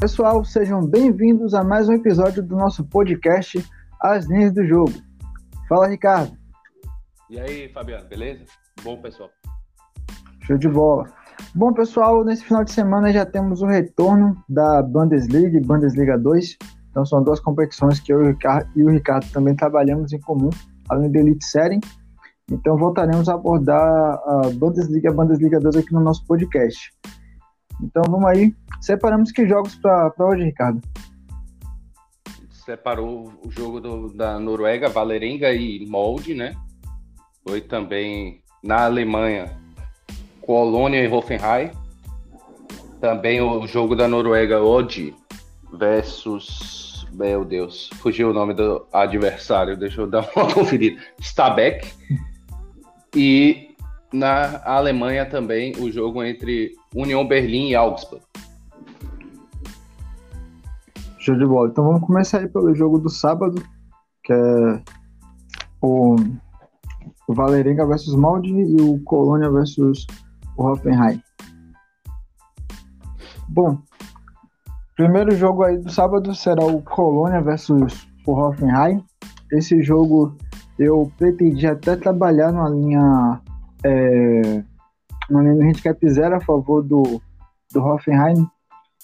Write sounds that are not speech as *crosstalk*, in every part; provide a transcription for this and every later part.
Pessoal, sejam bem-vindos a mais um episódio do nosso podcast As Linhas do Jogo. Fala, Ricardo. E aí, Fabiano, beleza? Bom, pessoal. Show de bola. Bom, pessoal, nesse final de semana já temos o retorno da Bundesliga e Bundesliga 2. Então são duas competições que eu e o Ricardo, e o Ricardo também trabalhamos em comum, além da Elite Série. Então voltaremos a abordar a Bundesliga e a Bundesliga 2 aqui no nosso podcast. Então vamos aí. Separamos que jogos para hoje, Ricardo? Separou o jogo do, da Noruega, Valerenga e Molde, né? Foi também na Alemanha, Colônia e Hoffenheim. Também o jogo da Noruega, Odd versus. Meu Deus, fugiu o nome do adversário, deixa eu dar uma *laughs* conferida. Stabæk. E na Alemanha também o jogo entre União Berlim e Augsburg. Show de bola. Então vamos começar aí pelo jogo do sábado, que é o, Valerenga versus Maldi e o Colônia versus o Hoffenheim. Bom, primeiro jogo aí do sábado será o Colônia versus o Hoffenheim. Esse jogo eu pretendi até trabalhar numa linha é, do handicap zero a favor do, do Hoffenheim.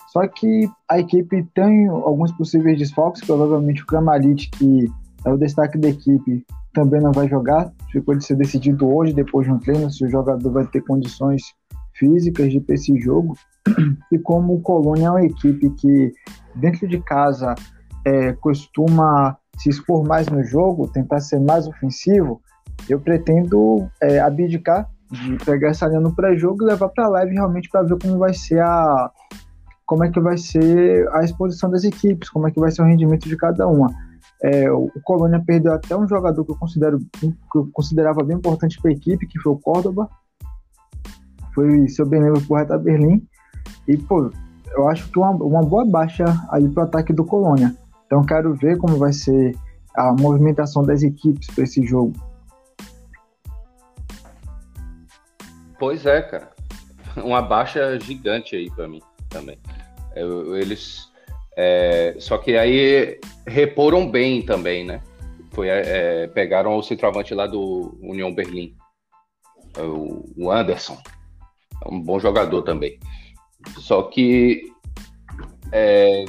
Só que a equipe tem alguns possíveis desfalques, provavelmente o Kramaric, que é o destaque da equipe, também não vai jogar. Ficou de ser decidido hoje, depois de um treino, se o jogador vai ter condições físicas de ter esse jogo. *clears throat* E como o Colônia é uma equipe que, dentro de casa, é, costuma se expor mais no jogo, tentar ser mais ofensivo, eu pretendo é, abdicar de pegar essa linha no pré-jogo e levar para a live realmente para ver como vai ser a como é que vai ser a exposição das equipes, como é que vai ser o rendimento de cada uma. É, o Colônia perdeu até um jogador que eu considero que eu considerava bem importante para a equipe, que foi o Córdoba. Foi seu bem lembro por Reta Berlim. E, pô, eu acho que uma, uma boa baixa aí para o ataque do Colônia. Então, quero ver como vai ser a movimentação das equipes para esse jogo. Pois é, cara. *laughs* Uma baixa gigante aí para mim também. É, eles é, só que aí reporam bem também, né? Foi, é, pegaram o centroavante lá do União Berlim, o, o Anderson, é um bom jogador também. Só que, é,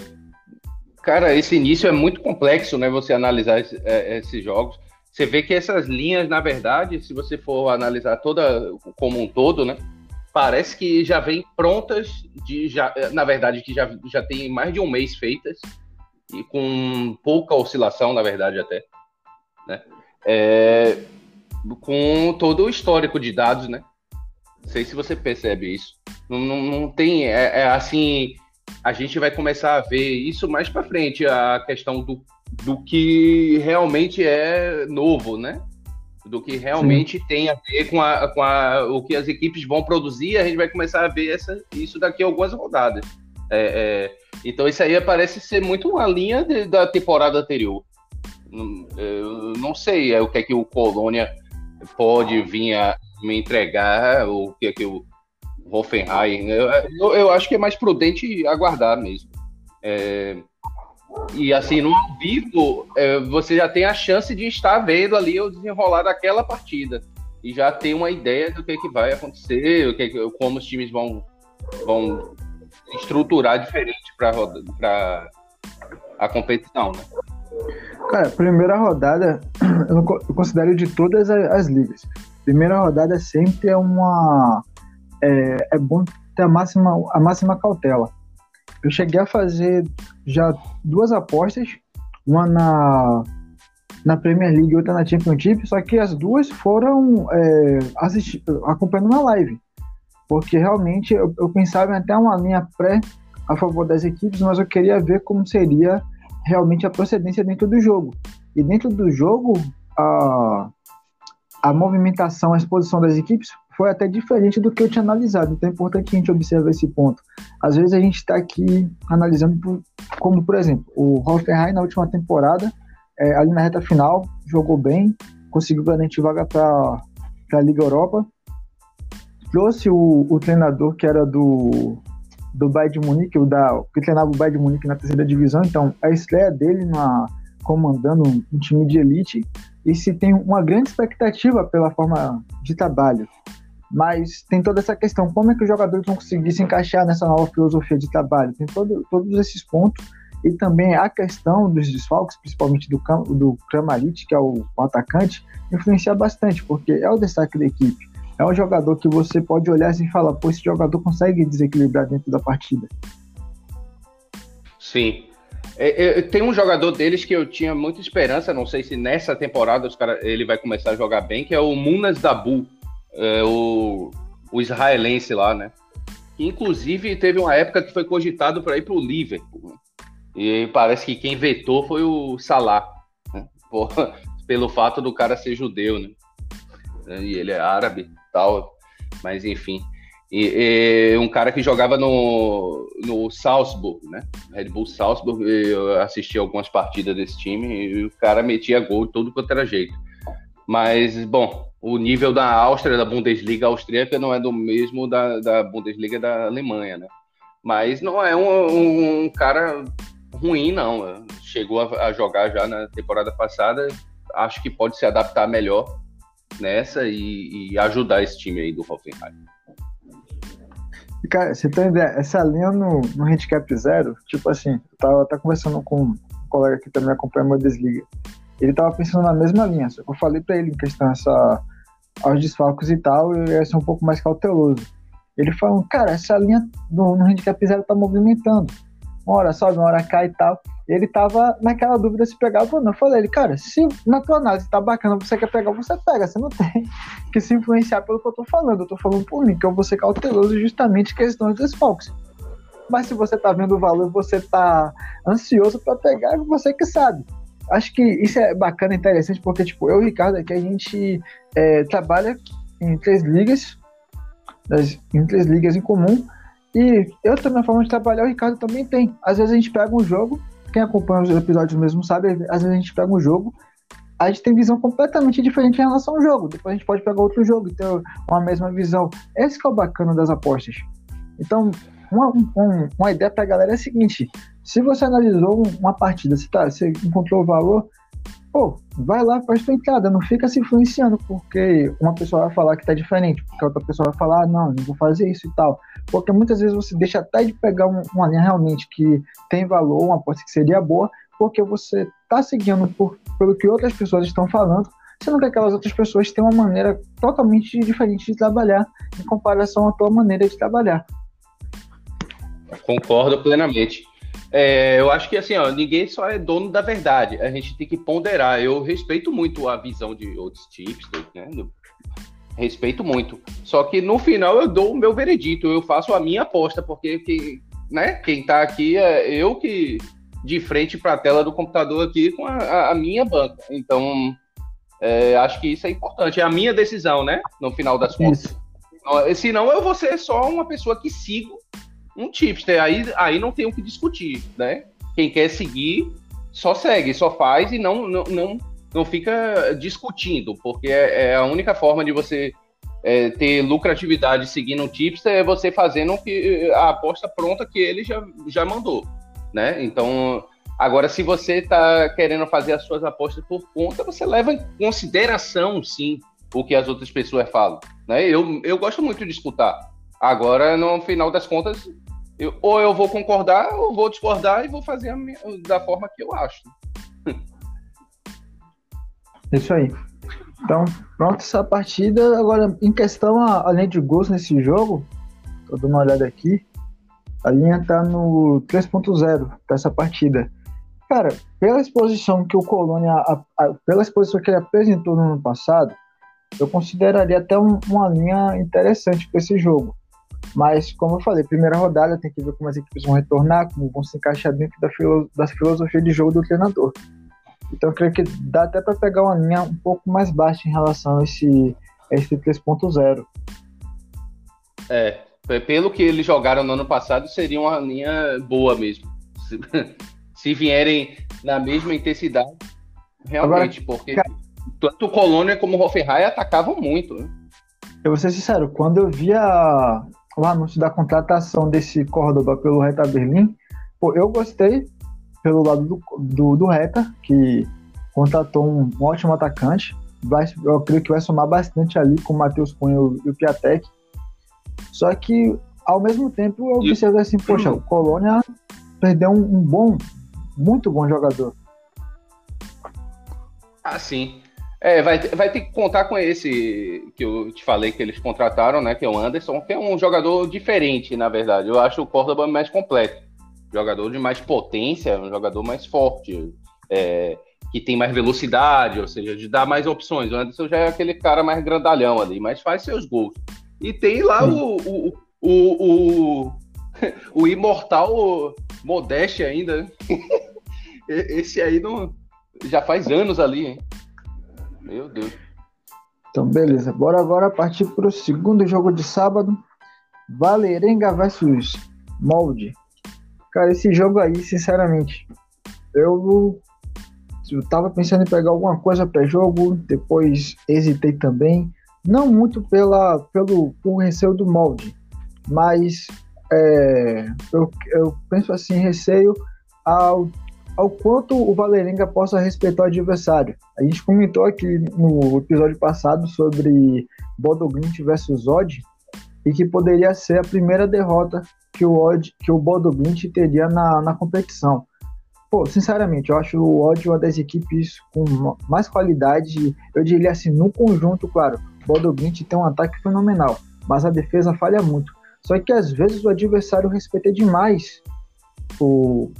cara, esse início é muito complexo, né? Você analisar esse, é, esses jogos, você vê que essas linhas, na verdade, se você for analisar toda como um todo, né? parece que já vem prontas de já, na verdade que já, já tem mais de um mês feitas e com pouca oscilação na verdade até né é, com todo o histórico de dados né não sei se você percebe isso não, não, não tem é, é, assim a gente vai começar a ver isso mais para frente a questão do, do que realmente é novo né do que realmente Sim. tem a ver com, a, com a, o que as equipes vão produzir, a gente vai começar a ver essa, isso daqui a algumas rodadas. É, é, então isso aí parece ser muito uma linha de, da temporada anterior. Hum, eu não sei é, o que é que o Colônia pode vir a me entregar, o que é que o Hoffenheim. Eu, eu, eu acho que é mais prudente aguardar mesmo. É, e assim, no ao vivo, é, você já tem a chance de estar vendo ali o desenrolar daquela partida. E já ter uma ideia do que, é que vai acontecer, o que, é como os times vão, vão estruturar diferente para a competição, né? Cara, primeira rodada, *clears throat* eu, considero de todas as, as, ligas. Primeira rodada sempre é uma. É, é bom ter a máxima, a máxima cautela. Eu cheguei a fazer já duas apostas, uma na, na Premier League e outra na Championship, só que as duas foram é, assistir, acompanhando uma live. Porque realmente eu, eu pensava em até uma linha pré a favor das equipes, mas eu queria ver como seria realmente a procedência dentro do jogo. E dentro do jogo, a, a movimentação, a exposição das equipes foi até diferente do que eu tinha analisado. Então é importante que a gente observe esse ponto. Às vezes a gente está aqui analisando, como por exemplo, o Hoffenheim na última temporada, é, ali na reta final, jogou bem, conseguiu garantir vaga para a Liga Europa. Trouxe o, o, treinador que era do, do Bayern de Munique, o da, que treinava o Bayern de Munique na terceira divisão, então a estreia dele na, comandando um, time de elite e se tem uma grande expectativa pela forma de trabalho. Mas tem toda essa questão, como é que os jogadores vão conseguir se encaixar nessa nova filosofia de trabalho? Tem todo, todos esses pontos e também a questão dos desfalques, principalmente do, do Kramaric, que é o, o atacante, influencia bastante, porque é o destaque da equipe. É um jogador que você pode olhar assim e falar, pô, esse jogador consegue desequilibrar dentro da partida. Sim. É, é, tem um jogador deles que eu tinha muita esperança, não sei se nessa temporada os cara, ele vai começar a jogar bem, que é o Munas Dabu, é, o, o israelense lá, né? Que, inclusive teve uma época que foi cogitado para ir para o Liverpool. Né? E parece que quem vetou foi o Salah, né? *laughs* Pelo fato do cara ser judeu, né? E ele é árabe tal, mas enfim. E, e, um cara que jogava no, no Salzburg, né? Red Bull Salzburg, eu assisti algumas partidas desse time e o cara metia gol todo quanto era jeito. Mas, bom, o nível da Áustria, da Bundesliga austríaca, não é do mesmo da, da Bundesliga da Alemanha, né? Mas não é um, um, cara ruim, não. Chegou a, a jogar já na temporada passada, acho que pode se adaptar melhor nessa e, e ajudar esse time aí do Hoffenheim. Cara, você tem ideia, essa linha no, no handicap zero, tipo assim, eu tava até conversando com um colega que também acompanha a Bundesliga. Ele tava pensando na mesma linha, só que eu falei para ele em questão essa, aos desfalques e tal, eu ia ser um pouco mais cauteloso. Ele falou, cara, essa linha no, no handicap zero tá movimentando. Uma hora sobe, uma hora cai e tal ele tava naquela dúvida se pegava ou não. Eu falei, ele, cara, se na tua análise tá bacana, você quer pegar, você pega. Você não tem *laughs* que se influenciar pelo que eu tô falando. Eu tô falando por mim, que eu vou ser cauteloso justamente em questões dos desfalques. Mas se você tá vendo o valor você tá ansioso para pegar, você que sabe. Acho que isso é bacana, interessante, porque, tipo, eu e o Ricardo aqui, a gente é, trabalha em três ligas, em três ligas em comum, e eu tenho minha forma de trabalhar, o Ricardo também tem. Às vezes a gente pega um jogo, quem acompanha os episódios mesmo sabe, às vezes a gente pega um jogo, a gente tem visão completamente diferente em relação ao jogo. Depois a gente pode pegar outro jogo e ter uma mesma visão. Esse é o bacana das apostas. Então, uma, uma, uma ideia para a galera é a seguinte: se você analisou uma partida, você, tá, você encontrou o valor, pô, vai lá, faz tua entrada, não fica se influenciando, porque uma pessoa vai falar que tá diferente, porque outra pessoa vai falar, ah, não, não vou fazer isso e tal. Porque muitas vezes você deixa até de pegar um, uma linha realmente que tem valor, uma aposta que seria boa, porque você tá seguindo por, pelo que outras pessoas estão falando, sendo que aquelas outras pessoas têm uma maneira totalmente diferente de trabalhar em comparação à tua maneira de trabalhar. Concordo plenamente. É, eu acho que assim, ó, ninguém só é dono da verdade. A gente tem que ponderar. Eu respeito muito a visão de outros tips, né? Respeito muito. Só que no final eu dou o meu veredito, eu faço a minha aposta, porque que, né, quem tá aqui é eu que de frente para a tela do computador aqui com a, a minha banca. Então, é, acho que isso é importante. É a minha decisão, né? No final das contas. Senão eu vou ser só uma pessoa que sigo um tipster. Aí, aí não tem o que discutir, né? Quem quer seguir, só segue, só faz e não, não, não, não fica discutindo, porque é, é a única forma de você é, ter lucratividade seguindo um tipster é você fazendo que, a aposta pronta que ele já, já mandou, né? Então, agora, se você está querendo fazer as suas apostas por conta, você leva em consideração, sim, o que as outras pessoas falam, né? Eu, eu gosto muito de escutar. Agora, no final das contas, eu, ou eu vou concordar, ou vou discordar e vou fazer minha, da forma que eu acho. Isso aí. Então, pronto essa partida. Agora, em questão, além de gols nesse jogo, tô dando uma olhada aqui, a linha tá no 3.0 dessa partida. Cara, pela exposição que o Colônia, a, a, pela exposição que ele apresentou no ano passado, eu consideraria até um, uma linha interessante para esse jogo. Mas, como eu falei, primeira rodada tem que ver como as equipes vão retornar, como vão se encaixar dentro da, filo, da filosofia de jogo do treinador. Então, eu creio que dá até para pegar uma linha um pouco mais baixa em relação a esse, a esse 3.0. É, pelo que eles jogaram no ano passado, seria uma linha boa mesmo. Se, *laughs* se vierem na mesma intensidade, realmente, Agora, porque cara, tanto o Colônia como o Hoffenheim atacavam muito. Né? Eu vou ser sincero, quando eu vi a, o anúncio da contratação desse Córdoba pelo Reta Berlim, pô, eu gostei pelo lado do, do, do Reta, que contratou um, um, ótimo atacante. Vai, eu creio que vai somar bastante ali com o Matheus Cunha e o Piatek. Só que, ao mesmo tempo, eu observei assim, poxa, o Colônia perdeu um, um bom, muito bom jogador. Ah, sim. É, vai, vai ter que contar com esse que eu te falei que eles contrataram, né? Que é o Anderson, que é um jogador diferente, na verdade. Eu acho o Córdoba mais completo. Jogador de mais potência, um jogador mais forte, é, que tem mais velocidade, ou seja, de dar mais opções. O Anderson já é aquele cara mais grandalhão ali, mas faz seus gols. E tem lá o, o, o, o, o *laughs* imortal Modeste ainda. Né? *laughs* Esse aí não, já faz anos ali, hein? Meu Deus. Então, beleza. Bora agora partir para o segundo jogo de sábado. Valerenga versus Molde. Cara, esse jogo aí, sinceramente, eu, eu tava pensando em pegar alguma coisa para jogo, depois hesitei também. Não muito pela, pelo por receio do molde, mas é, eu, eu penso assim, receio ao ao quanto o Valerenga possa respeitar o adversário. A gente comentou aqui no episódio passado sobre Bodo Glint versus Odd e que poderia ser a primeira derrota que o Odd, que o Bodo Glint teria na, na competição. Pô, sinceramente, eu acho o Odd uma das equipes com mais qualidade, eu diria assim, no conjunto, claro, o Bodo Glint tem um ataque fenomenal, mas a defesa falha muito. Só que às vezes o adversário respeita demais o,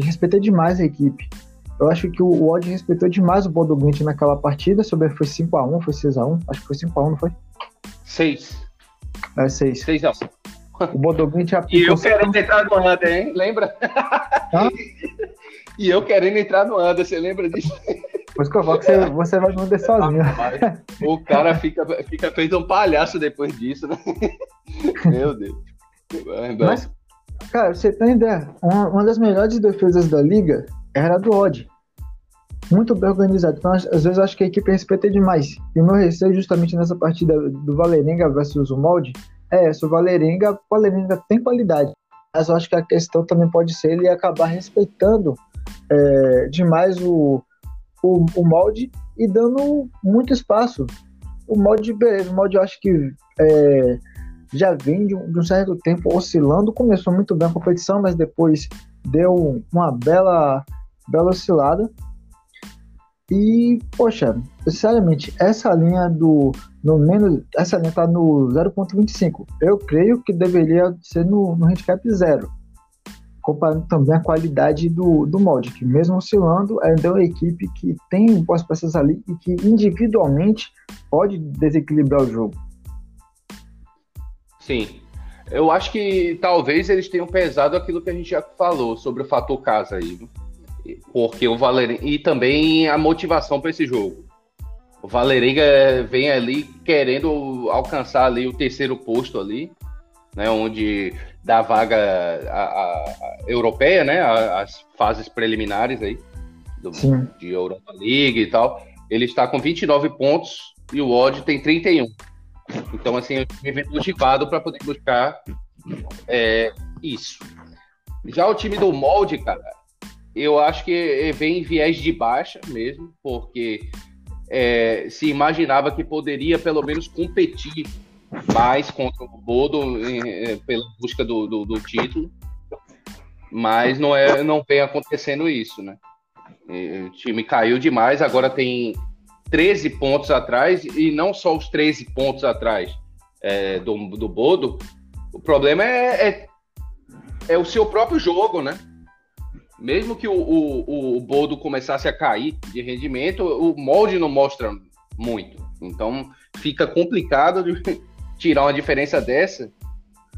de respeitar demais a equipe. Eu acho que o Odd respeitou demais o Bodoglint naquela partida. Sobre foi 5x1, foi 6x1? Acho que foi 5x1, não foi? 6. É 6. 6x1. O Bodoglint aplicou. *laughs* E eu querendo entrar no Under, hein? Lembra? Hã? *laughs* e eu querendo entrar no Under, você lembra disso? Pois que eu falo que você, você vai Under sozinho. *laughs* o cara fica, fica feito um palhaço depois disso, né? Meu Deus. Mas, Cara, você tem ideia, uma, uma, das melhores defesas da liga era a do Odd. Muito bem organizado. Então, às vezes, acho que a equipe respeita demais. E o meu receio, justamente nessa partida do Valerenga versus o Molde, é essa: o Valerenga, o Valerenga tem qualidade. Mas eu acho que a questão também pode ser ele acabar respeitando é, demais o, o, o molde e dando muito espaço. O molde, beleza, o molde eu acho que é, já vem de um, de um, certo tempo oscilando. Começou muito bem a competição, mas depois deu uma bela, bela oscilada. E, poxa, sinceramente, essa linha do. No menos, essa linha tá no 0.25. Eu creio que deveria ser no, no handicap zero. Comparando também a qualidade do, do molde, que mesmo oscilando, ainda é uma equipe que tem boas peças ali e que individualmente pode desequilibrar o jogo. Sim. Eu acho que talvez eles tenham pesado aquilo que a gente já falou sobre o fator casa aí. Porque o Valerenga. E também a motivação para esse jogo. O Valerenga vem ali querendo alcançar ali o terceiro posto ali, né? Onde dá vaga a, a, a europeia, né? As fases preliminares aí do, de Europa League e tal. Ele está com 29 pontos e o Odd tem 31. Então, assim, eu me vejo motivado para poder buscar é, isso. Já o time do molde, cara, eu acho que vem em viés de baixa mesmo, porque é, se imaginava que poderia pelo menos competir mais contra o Bodo é, pela busca do, do, do, título, mas não, é, não vem acontecendo isso, né? O time caiu demais, agora tem 13 pontos atrás, e não só os 13 pontos atrás é, do, do Bodo, o problema é, é, é, o seu próprio jogo, né? Mesmo que o, o, o Bodo começasse a cair de rendimento, o molde não mostra muito. Então fica complicado de *laughs* tirar uma diferença dessa.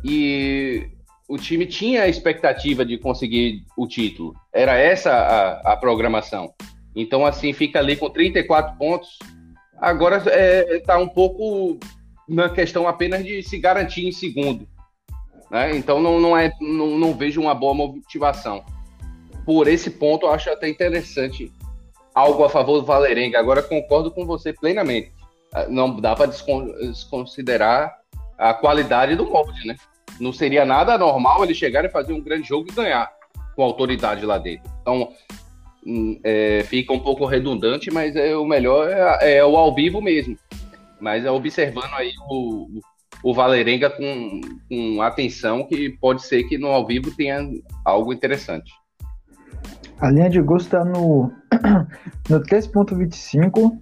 E o time tinha a expectativa de conseguir o título. Era essa a, a programação. Então, assim, fica ali com 34 pontos. Agora está é, um pouco na questão apenas de se garantir em segundo. Né? Então, não, não, é, não, não vejo uma boa motivação. Por esse ponto, eu acho até interessante algo a favor do Valerenga. Agora, concordo com você plenamente. Ah, não dá para desconsiderar a qualidade do molde, né? Não seria nada normal ele chegar e fazer um grande jogo e ganhar com autoridade lá dentro. Então, é, fica um pouco redundante, mas é, o melhor é, é, o ao vivo mesmo. Mas é observando aí o, o Valerenga com, com atenção, que pode ser que no ao vivo tenha algo interessante. A linha de gosto está no, *clears throat* no 3.25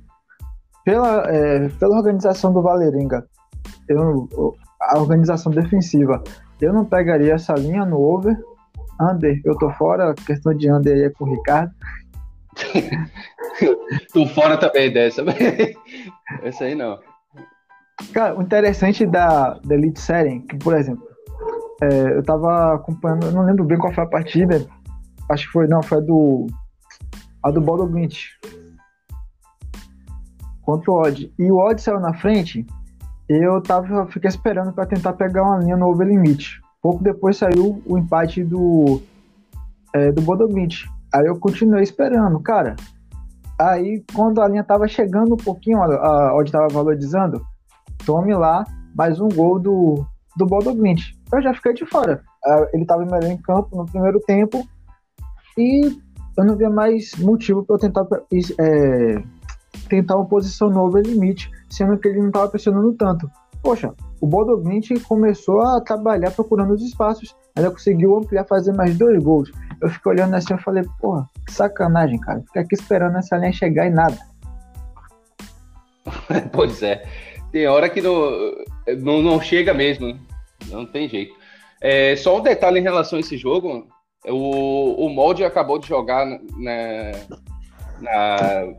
pela, é, pela organização do Valerenga. Eu, a organização defensiva. Eu não pegaria essa linha no over. Under, eu tô fora. A questão de under aí é com o Ricardo. *laughs* tô fora também dessa. *laughs* essa aí não. Cara, o interessante da, da Elite Série, que, por exemplo, é, eu tava acompanhando, eu não lembro bem qual foi a partida, acho que foi, não, foi a do, a do Bodo Glint contra o Odd. E o Odd saiu na frente, eu tava, fiquei esperando para tentar pegar uma linha no over limite. Pouco depois saiu o empate do, é, do Bodo Glint. Aí eu continuei esperando, cara. Aí, quando a linha tava chegando um pouquinho, a Odd tava valorizando, tome lá mais um gol do, do Bodoglint. Eu já fiquei de fora. Ah, ele estava melhor em campo no primeiro tempo e eu não via mais motivo para eu tentar é, tentar uma posição nova limite, sendo que ele não estava pressionando tanto. Poxa, o Bodoglint começou a trabalhar procurando os espaços, ainda conseguiu ampliar, fazer mais dois gols. Eu fiquei olhando assim e falei, porra, que sacanagem, cara. Fica aqui esperando essa linha chegar e nada. *laughs* pois é tem hora que não, não, não chega mesmo, né? não tem jeito. É, só um detalhe em relação a esse jogo, o, o Molde acabou de jogar na, na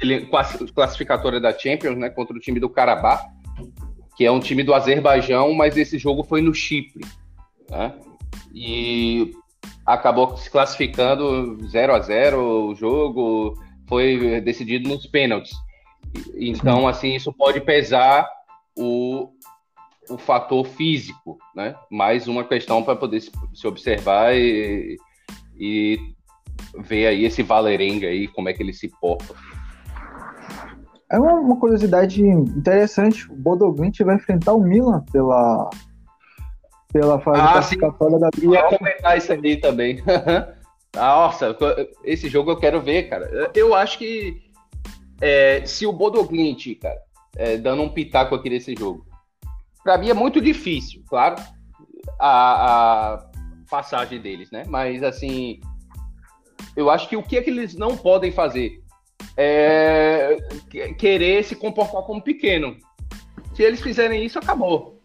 ele, classificatória da Champions, né, contra o time do Karabakh, que é um time do Azerbaijão, mas esse jogo foi no Chipre, né? E acabou se classificando 0 a 0 o jogo, foi decidido nos pênaltis. Então, assim, isso pode pesar o, o fator físico, né? Mais uma questão para poder se, se, observar e, e ver aí esse Valerenga aí, como é que ele se porta. É uma, uma curiosidade interessante. O Bodoglint vai enfrentar o Milan pela, pela fase ah, classificatória da Liga. Ia comentar isso ali também. *laughs* Nossa, esse jogo eu quero ver, cara. Eu acho que é, se o Bodoglint, cara, é, dando um pitaco aqui nesse jogo, para mim é muito difícil, claro, a, a, passagem deles, né? Mas assim, eu acho que o que é que eles não podem fazer é querer se comportar como pequeno. Se eles fizerem isso, acabou.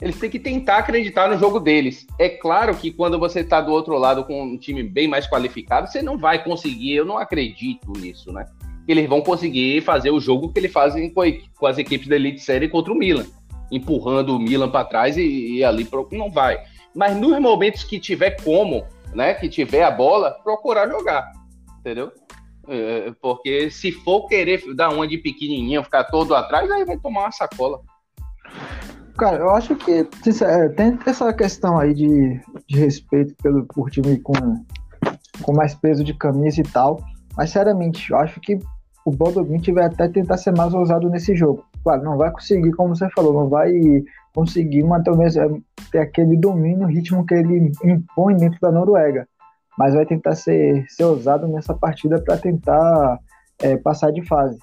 Eles têm que tentar acreditar no jogo deles. É claro que quando você está do outro lado com um time bem mais qualificado, você não vai conseguir. Eu não acredito nisso, né? eles vão conseguir fazer o jogo que eles fazem com, com as equipes da Elite Série contra o Milan, empurrando o Milan para trás e, e, ali pro, não vai. Mas nos momentos que tiver como, né, que tiver a bola, procurar jogar, entendeu? É, porque se for querer dar uma de pequenininha, ficar todo atrás, aí vai tomar uma sacola. Cara, eu acho que é, tem essa questão aí de, de respeito pelo, por time com, com mais peso de camisa e tal. Mas, seriamente, eu acho que o Bodoglint vai até tentar ser mais ousado nesse jogo. Claro, não vai conseguir, como você falou, não vai conseguir manter o mesmo, é, ter aquele domínio, ritmo que ele impõe dentro da Noruega. Mas vai tentar ser, ser ousado nessa partida para tentar é, passar de fase.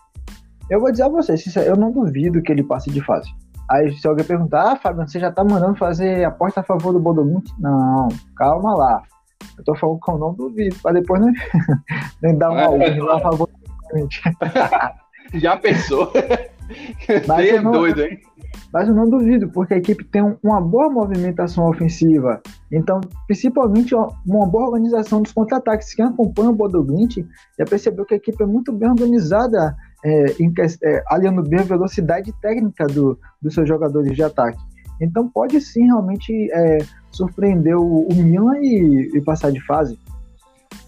Eu vou dizer a você, eu não duvido que ele passe de fase. Aí se alguém perguntar, ah, Fábio, você já tá mandando fazer aposta a favor do Bodoglint? Não, calma lá. Eu tô falando que eu não duvido, pra depois nem, *laughs* nem dar uma urna lá a favor *laughs* Já pensou? Mas eu não, doido, hein? Mas eu não duvido, porque a equipe tem uma boa movimentação ofensiva. Então, principalmente uma boa organização dos contra-ataques. Quem acompanha o Bodoglint já percebeu que a equipe é muito bem organizada, é, em, é, aliando bem a velocidade técnica do, dos seus jogadores de ataque. Então, pode sim realmente é, surpreender o, o Milan e, e, passar de fase.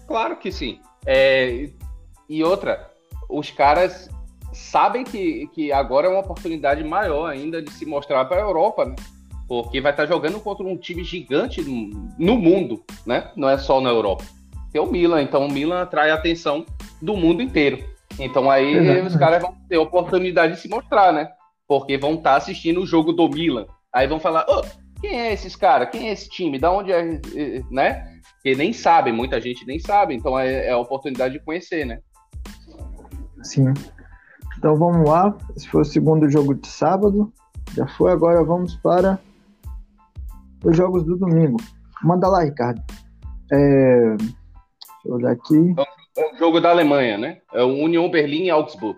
Claro que sim. É, e outra, os caras sabem que, que agora é uma oportunidade maior ainda de se mostrar para a Europa, né? Porque vai estar jogando contra um time gigante no, mundo, né? Não é só na Europa. É o Milan, então o Milan atrai a atenção do mundo inteiro. Então aí os caras vão ter a oportunidade de se mostrar, né? Porque vão estar assistindo o jogo do Milan Aí vão falar, oh, quem é esses caras? Quem é esse time? Da onde é, né? Que nem sabem, muita gente nem sabe, então é, é a oportunidade de conhecer, né? Sim. Então vamos lá. Esse foi o segundo jogo de sábado. Já foi, agora vamos para os jogos do domingo. Manda lá, Ricardo. É... Deixa eu olhar aqui. É o jogo da Alemanha, né? É o Union Berlim e Augsburg.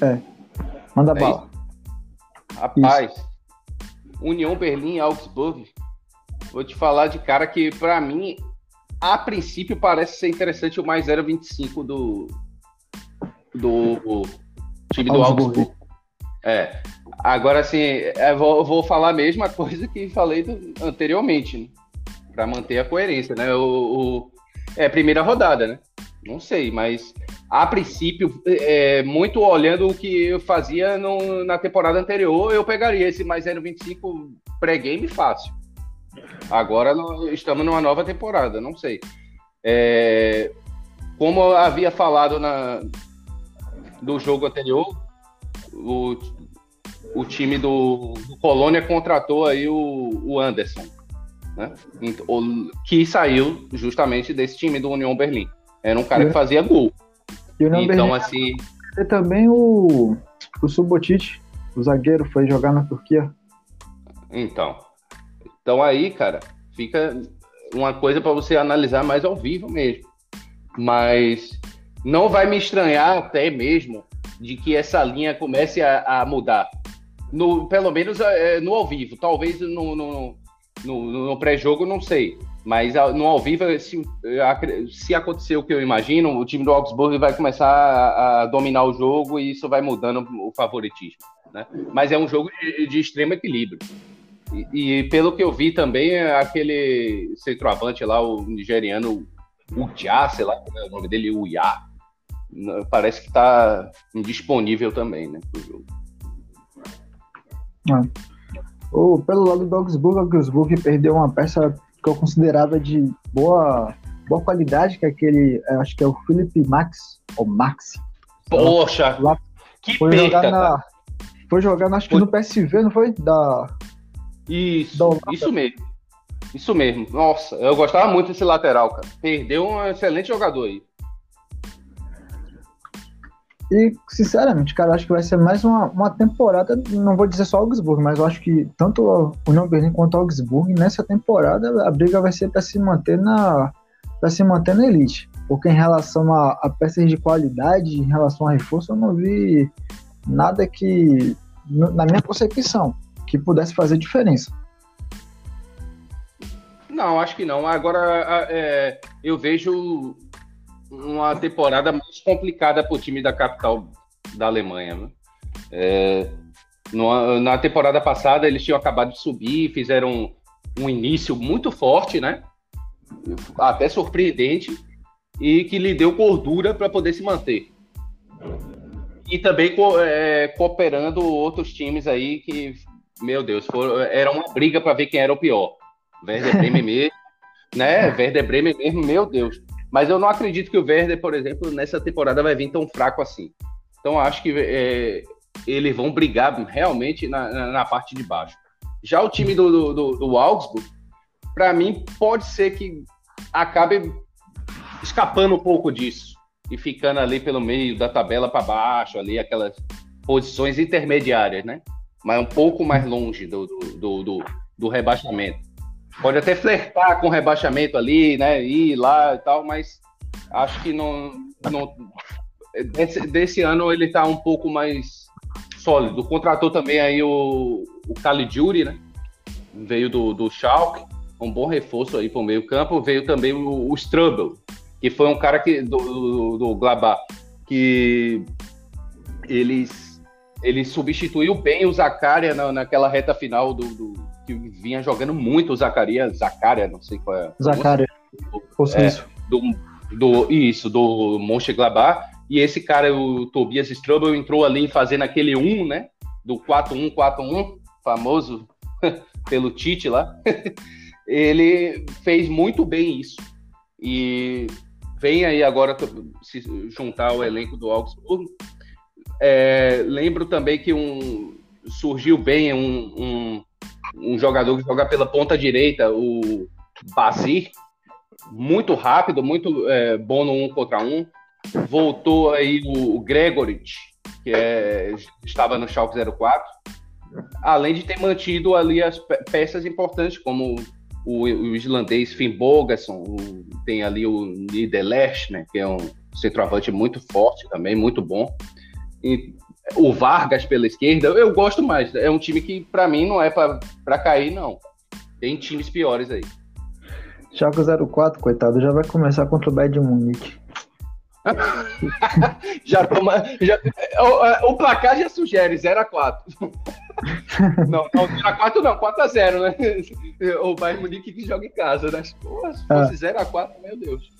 É. Manda é bala. Isso? Rapaz, isso. União Berlim e Augsburg. Vou te falar de cara que, para mim, a princípio parece ser interessante o mais 0,25 do, do time do Augsburg. É. Agora, assim, é, vou, vou, falar a mesma *laughs* coisa que falei do, anteriormente, né? Para manter a coerência, né? O, o, é a primeira rodada, né? Não sei, mas a princípio, é, muito olhando o que eu fazia no, na temporada anterior, eu pegaria esse mais 0,25 pré-game fácil. Agora estamos numa nova temporada, não sei. É, como eu havia falado na, do jogo anterior, o, o time do, do Colônia contratou aí o, o Anderson, né? O, que saiu justamente desse time do União Berlim. Era um cara que fazia gol. então, assim. E também o, o Subotic, o zagueiro, foi jogar na Turquia. Então. Então aí, cara, fica uma coisa para você analisar mais ao vivo mesmo. Mas não vai me estranhar até mesmo de que essa linha comece a, a mudar. No, pelo menos é, no ao vivo. Talvez no, no, no, no pré-jogo, não sei. Mas no ao vivo, se, se acontecer o que eu imagino, o time do Augsburg vai começar a, a dominar o jogo e isso vai mudando o favoritismo. Né? Mas é um jogo de, de extremo equilíbrio. E, e, pelo que eu vi também, aquele centroavante lá, o nigeriano, o sei lá como é o nome dele, o parece que está indisponível também, né, pro jogo. Oh, pelo lado do Augsburg, o Augsburg perdeu uma peça que eu considerava de boa, boa qualidade, que é aquele, é, acho que é o Felipe Max, ou Max. Poxa, lá, que foi perca, jogar na, Foi jogar, acho que foi... no PSV, não foi? Da, isso, da isso mesmo. Isso mesmo. Nossa, eu gostava muito desse lateral, cara. Perdeu um excelente jogador aí. E, sinceramente, cara, acho que vai ser mais uma, uma temporada, não vou dizer só Augsburg, mas eu acho que tanto o União Berlim quanto o Augsburg, nessa temporada, a briga vai ser para se manter na para se manter na elite. Porque em relação a, a, peças de qualidade, em relação a reforço, eu não vi nada que, na minha concepção, que pudesse fazer diferença. Não, acho que não. Agora, é, eu vejo uma temporada mais complicada para o time da capital da Alemanha. Né? É, no, na temporada passada eles tinham acabado de subir, fizeram um início muito forte, né? Até surpreendente e que lhe deu gordura para poder se manter. E também é, cooperando outros times aí que, meu Deus, foram, era uma briga para ver quem era o pior. Werder Bremen mesmo, né? Werder Bremen mesmo, meu Deus. Mas eu não acredito que o Werder, por exemplo, nessa temporada vai vir tão fraco assim. Então acho que é, eles vão brigar realmente na, na, na, parte de baixo. Já o time do, do, do Augsburg, para mim, pode ser que acabe escapando um pouco disso e ficando ali pelo meio da tabela para baixo, ali aquelas posições intermediárias, né? Mas um pouco mais longe do, do, do, do rebaixamento pode até flertar com rebaixamento ali, né? Ir lá e tal, mas acho que não. não desse, desse ano ele tá um pouco mais sólido. Contratou também aí o, o Caligiuri, né? Veio do, do Schalke, um bom reforço aí para o meio campo. Veio também o, o que foi um cara que, do, do, do Glabá, que eles, ele substituiu bem o Zaccaria na, naquela reta final do, do que vinha jogando muito o Zacarias, Zacaria, não sei qual é. Zacaria. É, do, do, isso, do Mönchengladbach. E esse cara, o Tobias Strobel, entrou ali fazendo aquele 1, né? Do 4-1-4-1, famoso *laughs* pelo Tite lá. *laughs* Ele fez muito bem isso. E vem aí agora se juntar ao elenco do Augsburg. É, lembro também que um, surgiu bem um, um um jogador que joga pela ponta direita, o Basir, muito rápido, muito é, bom no um contra um. Voltou aí o, o que é, estava no Schalke 04, além de ter mantido ali as peças importantes, como o, o islandês Finn Bogason, tem ali o Niederlech, né, que é um centroavante muito forte também, muito bom. O Vargas pela esquerda, eu gosto mais. É um time que, para mim, não é para cair, não. Tem times piores aí. Schalke 04, coitado, já vai começar contra o Bayern de Munique. *laughs* já toma. Já, o, o, placar já sugere 0x4. *laughs* não, não 0x4 não, 4x0, né? *laughs* O Bayern Munique que joga em casa, né? Porra, se fosse ah. 0x4, meu Deus.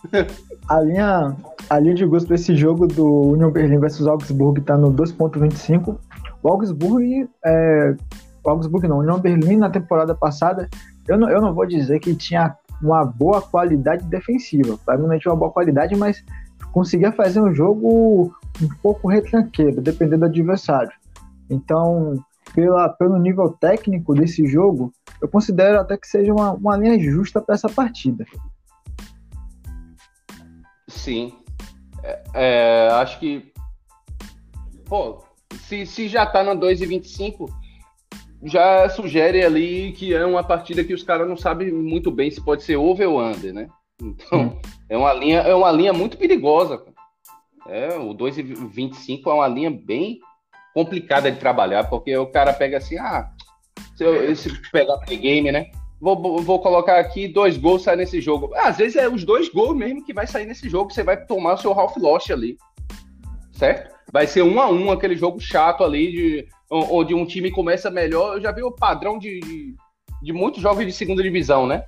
A linha, a linha de gosto para esse jogo do Union Berlin versus Augsburg tá no 2.25. O Augsburg, é, o Augsburg não, o Union Berlin na temporada passada, eu não, eu não vou dizer que tinha uma boa qualidade defensiva. Provavelmente uma boa qualidade, mas conseguia fazer um jogo um pouco retranqueiro, dependendo do adversário. Então, pela, pelo nível técnico desse jogo, eu considero até que seja uma, uma linha justa para essa partida. Sim. É, é, acho que. Pô, se, se já tá na 2,25, já sugere ali que é uma partida que os caras não sabem muito bem se pode ser over ou under, né? Então, hum. é uma linha, é uma linha muito perigosa. É, o 2,25 é uma linha bem complicada de trabalhar, porque o cara pega assim, ah, se, eu, se pegar game, né? Vou, vou colocar aqui dois gols sair nesse jogo. Ah, às vezes é os dois gols mesmo que vai sair nesse jogo, você vai tomar o seu half loss ali. Certo? Vai ser um a um aquele jogo chato ali de onde um time começa melhor. Eu já vi o padrão de, de, de muitos jogos de segunda divisão, né?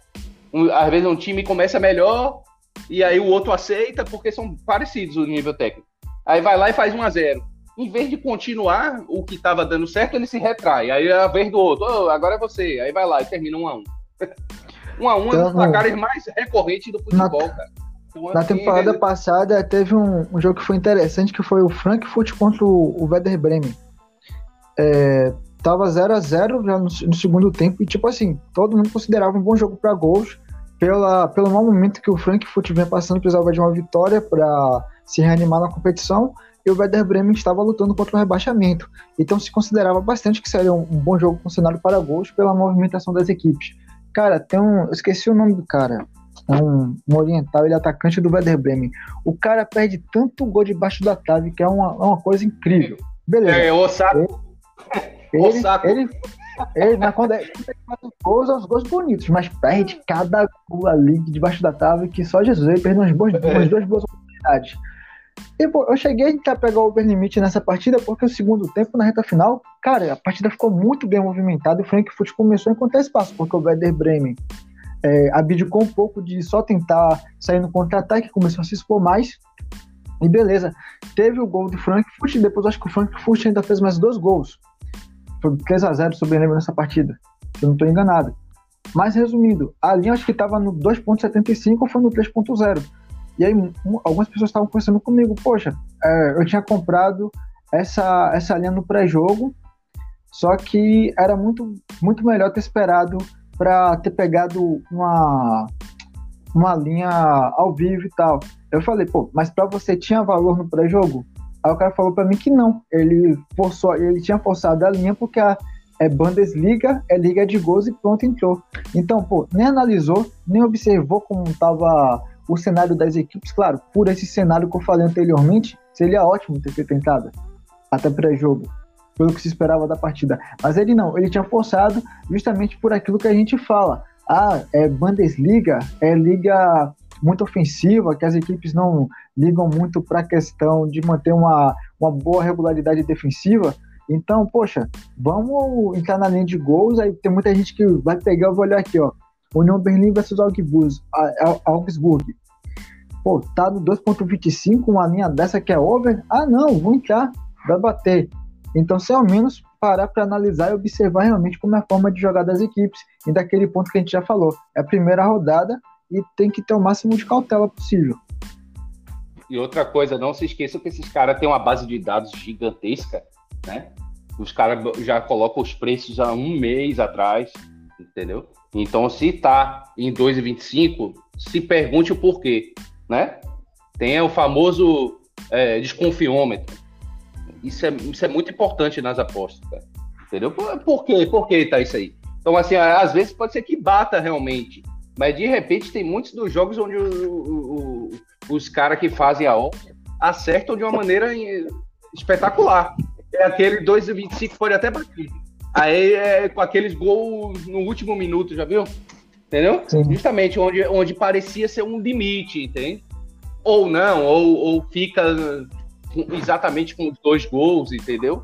Um, às vezes um time começa melhor e aí o outro aceita porque são parecidos o nível técnico. Aí vai lá e faz 1 a 0 Em vez de continuar o que estava dando certo, ele se retrai. Aí é a vez do outro, oh, agora é você. Aí vai lá e termina 1 a 1 1 *laughs* a 1 então, é um dos placares mais recorrentes do futebol, na, cara. Então, na assim, temporada ele... passada teve um, um, jogo que foi interessante, que foi o Frankfurt contra o, o Werder Bremen. É, tava 0 a 0 já no, no, segundo tempo e tipo assim, todo mundo considerava um bom jogo para gols pela, pelo mau momento que o Frankfurt vem passando, precisava de uma vitória para se reanimar na competição, e o Werder Bremen estava lutando contra o rebaixamento. Então se considerava bastante que seria um, um bom jogo com cenário para gols pela movimentação das equipes. Cara, tem um. Eu esqueci o nome do cara. É um, um oriental, ele é atacante do Werder Bremen. O cara perde tanto gol debaixo da trave que é uma, é uma coisa incrível. Beleza. É, o Osako. Ele, ele, ele, ele, mas quando ele faz os gols, os gols bonitos, mas perde cada gol ali debaixo da trave que só Jesus. Ele perdeu umas, boas, umas duas boas oportunidades. E, pô, eu cheguei a pegar o overlimit nessa partida porque o segundo tempo, na reta final, cara, a partida ficou muito bem movimentada e o Frankfurt começou a encontrar espaço, porque o Werder Bremen é, abdicou um pouco de só tentar sair no contra-ataque, começou a se expor mais. E beleza, teve o gol do Frankfurt, e depois acho que o Frankfurt ainda fez mais dois gols. Foi 3x0 sobre o nessa partida, se eu não estou enganado. Mas resumindo, a linha acho que estava no 2.75 ou foi no 3.0. E aí algumas pessoas estavam conversando comigo, poxa, é, eu tinha comprado essa, essa linha no pré-jogo, só que era muito, muito melhor ter esperado para ter pegado uma, uma linha ao vivo e tal. Eu falei, pô, mas para você tinha valor no pré-jogo? Aí o cara falou para mim que não. Ele forçou, ele tinha forçado a linha porque a é Bundesliga, é liga de gols e pronto, entrou. Então, pô, nem analisou, nem observou como estava o cenário das equipes. Claro, por esse cenário que eu falei anteriormente, seria ótimo ter feito entrada, até pré-jogo, pelo que se esperava da partida. Mas ele não, ele tinha forçado justamente por aquilo que a gente fala. Ah, é Bundesliga, é liga muito ofensiva, que as equipes não ligam muito para a questão de manter uma, uma boa regularidade defensiva. Então, poxa, vamos entrar na linha de gols. Aí tem muita gente que vai pegar, eu vou olhar aqui, ó. União Berlim versus Augsburg. Pô, tá no 2.25, uma linha dessa que é over. Ah, não, vou entrar, vai bater. Então, se ao menos parar para analisar e observar realmente como é a forma de jogar das equipes e daquele ponto que a gente já falou. É a primeira rodada e tem que ter o máximo de cautela possível. E outra coisa, não se esqueça que esses caras têm uma base de dados gigantesca, né? Os caras já colocam os preços há um mês atrás. Entendeu? Então, se tá em 2,25, se pergunte o porquê, né? Tem o famoso é, desconfiômetro. Isso é, isso é muito importante nas apostas, cara. Entendeu? Por, por quê? Por que tá isso aí? Então, assim, às vezes pode ser que bata realmente. Mas de repente tem muitos dos jogos onde o, o, o, os caras que fazem a obra acertam de uma maneira espetacular. É aquele 2,25 pode até bater. Aí é com aqueles gols no último minuto, já viu? Entendeu? Sim. Justamente onde, onde parecia ser um limite, entende? Ou não, ou, ou fica exatamente com os dois gols, entendeu?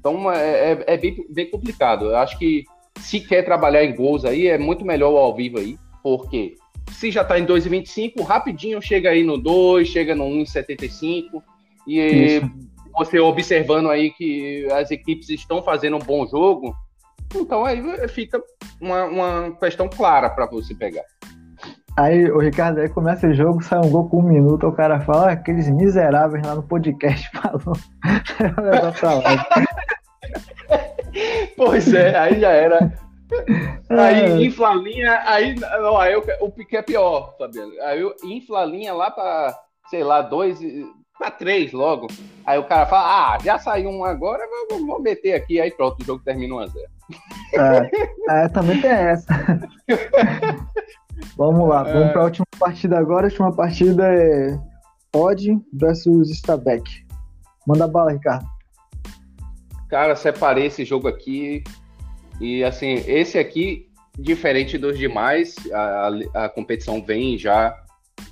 Então é, é, é bem, bem complicado. Eu acho que se quer trabalhar em gols aí, é muito melhor o ao vivo aí, porque se já tá em 2,25, rapidinho chega aí no 2, chega no 1,75, e Isso. você observando aí que as equipes estão fazendo um bom jogo, então aí fica uma, uma questão clara para você pegar. Aí o Ricardo aí começa o jogo, sai um gol com um minuto, o cara fala, aqueles miseráveis lá no podcast *laughs* falou. pois é, aí já era. *laughs* Aí é. infla a linha, aí, não, aí o pique é pior, Fabiano. Aí infla a linha lá para, sei lá, dois para três logo. Aí o cara fala, ah, já saiu um agora, vou, vou meter aqui, aí pronto, o jogo termina 1 a 0 é, é, também tem essa. *laughs* vamos lá, vamos para a última partida agora. A última partida é Odd versus Stabek. Manda bala, Ricardo. Cara, separei esse jogo aqui. E assim, esse aqui, diferente dos demais, a, a competição vem já,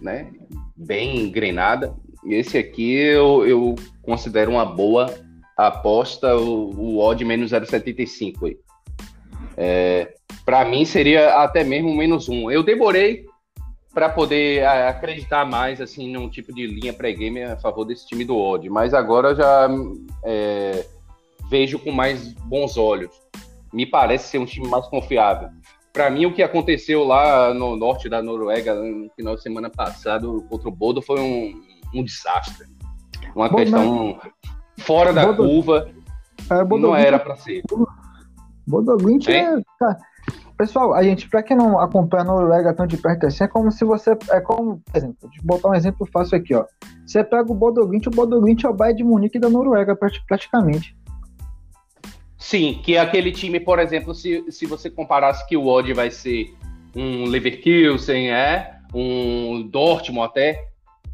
né, bem engrenada. Esse aqui eu, eu considero uma boa aposta, o, o odd menos 0,75 aí. É, para mim seria até mesmo menos um. Eu demorei para poder acreditar mais assim num tipo de linha pré-game a favor desse time do odd, mas agora já é, vejo com mais bons olhos. Me parece ser um time mais confiável. Para mim, o que aconteceu lá no norte da Noruega no final de semana passado contra o Bodo foi um, um desastre. Uma Bom, questão fora da Bodo... curva. É, não era para ser. Bodoglint é. Tá. Pessoal, a gente, para quem não acompanha a Noruega tão de perto assim, é como se você. É como, por exemplo, vou botar um exemplo fácil aqui, ó. Você pega o Bodoglint, o Bodoglint é o Bayern de Munique da Noruega, praticamente. Sim, que é aquele time, por exemplo, se, se você comparasse que o Odd vai ser um Leverkusen, é, um Dortmund até,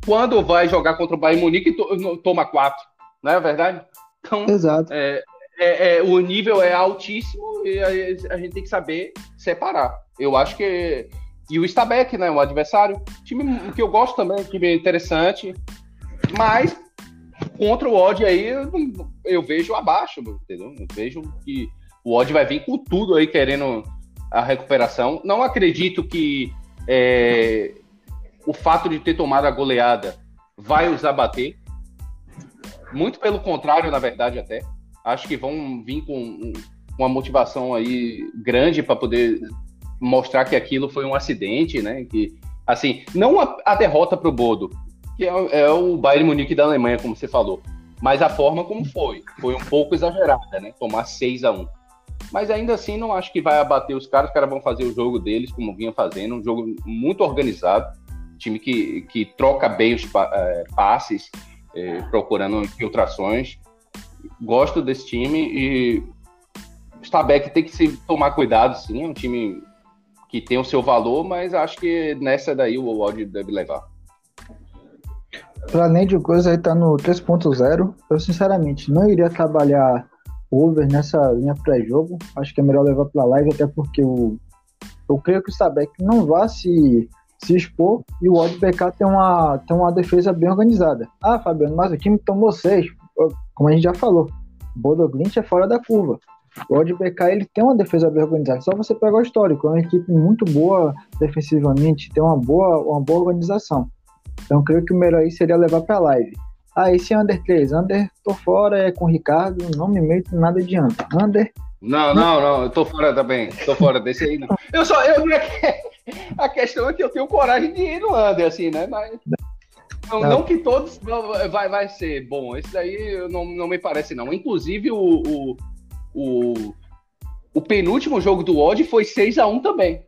quando vai jogar contra o Bayern Munique, to, toma quatro, não é verdade? Então, Exato. É, é, é, o nível é altíssimo e a, a, gente tem que saber separar. Eu acho que. E o Stabek, né? O adversário. Time que eu gosto também, time interessante. Mas contra o Odd aí, eu, eu vejo abaixo, entendeu? Eu vejo que o Odd vai vir com tudo aí querendo a recuperação. Não acredito que é, o fato de ter tomado a goleada vai os abater. Muito pelo contrário, na verdade, até. Acho que vão vir com uma motivação aí grande para poder mostrar que aquilo foi um acidente, né? Que, assim, não a, a derrota para o Bodo, que é, é, o Bayern Munique da Alemanha, como você falou, mas a forma como foi. Foi um pouco exagerada, né? Tomar 6 a 1 Mas ainda assim, não acho que vai abater os caras. Os caras vão fazer o jogo deles, como vinha fazendo, um jogo muito organizado time que, que troca bem os é, passes, é, procurando infiltrações. Gosto desse time e Stabek tem que se tomar cuidado, sim. É um time que tem o seu valor, mas acho que nessa daí o Odd deve levar. Para além de coisa, aí tá no 3.0. Eu, sinceramente, não iria trabalhar over nessa linha pré-jogo. Acho que é melhor levar para live, até porque o, eu creio que o Stabek não vá se se expor e o Odd BK tem uma, tem uma defesa bem organizada. Ah, Fabiano, mas o time tomou seis. Como a gente já falou, Bodoglint é fora da curva. O Odd BK ele tem uma defesa bem organizada. Só você pegar o histórico, é uma equipe muito boa defensivamente, tem uma boa, uma boa organização. Então creio que o melhor aí seria levar para live. Ah, esse Under 3. Under, tô fora, é com o Ricardo, não me meto nada de Under. Não, não, não, eu tô fora também. Tô fora desse aí, não. Eu só. Eu, a questão é que eu tenho coragem de ir no Under, assim, né? Mas. Não, não que todos vai, vai ser bom. Esse daí não, não me parece, não. Inclusive, o, o, o, o penúltimo jogo do Odd foi 6 a 1 também.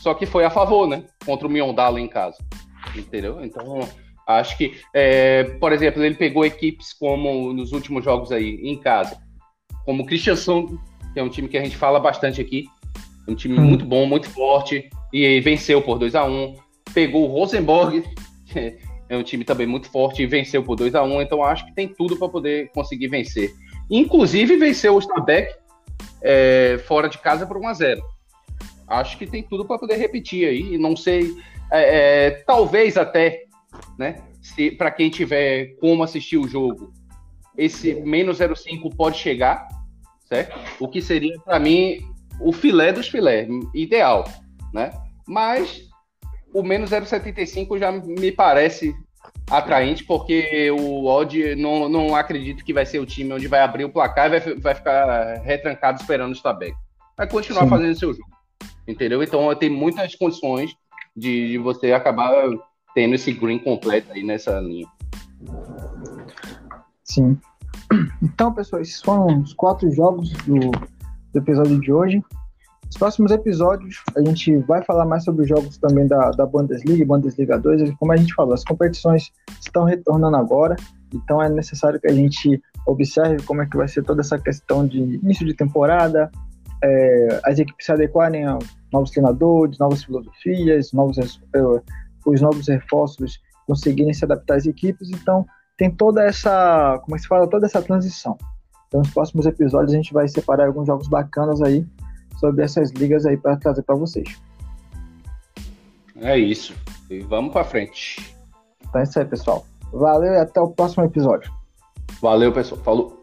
Só que foi a favor, né? Contra o Miondala em casa. Entendeu? Então, acho que, é, por exemplo, ele pegou equipes como nos últimos jogos aí, em casa, como o Christianson, que é um time que a gente fala bastante aqui. Um time hum. muito bom, muito forte, e venceu por 2 a 1 Pegou o Rosenborg, *laughs* é um time também muito forte, e venceu por 2 a 1 Então, acho que tem tudo para poder conseguir vencer. Inclusive, venceu o Stabæk é, fora de casa por 1 a 0 Acho que tem tudo para poder repetir aí. Não sei, é, é, talvez até, né? Se para quem tiver como assistir o jogo, esse menos 0,5 pode chegar, certo? O que seria para mim o filé dos filé, ideal, né? Mas o menos 0,75 já me parece atraente, porque o Odd não, não acredito que vai ser o time onde vai abrir o placar e vai, vai ficar retrancado esperando o Stabek. Vai continuar Sim. fazendo seu jogo. Entendeu? Então tem muitas condições de, de, você acabar tendo esse green completo aí nessa linha. Sim. Então, pessoal, esses foram os quatro jogos do, do episódio de hoje. Nos próximos episódios, a gente vai falar mais sobre os jogos também da, da Bundesliga e Bundesliga 2. Como a gente falou, as competições estão retornando agora, então é necessário que a gente observe como é que vai ser toda essa questão de início de temporada, é, as equipes se adequarem a novos treinadores, novas filosofias, novos, é, os novos reforços conseguirem se adaptar às equipes. Então, tem toda essa, como é se fala, toda essa transição. Então, nos próximos episódios a gente vai separar alguns jogos bacanas aí sobre essas ligas aí para trazer para vocês. É isso. E vamos para frente. Então é isso aí, pessoal. Valeu e até o próximo episódio. Valeu, pessoal. Falou.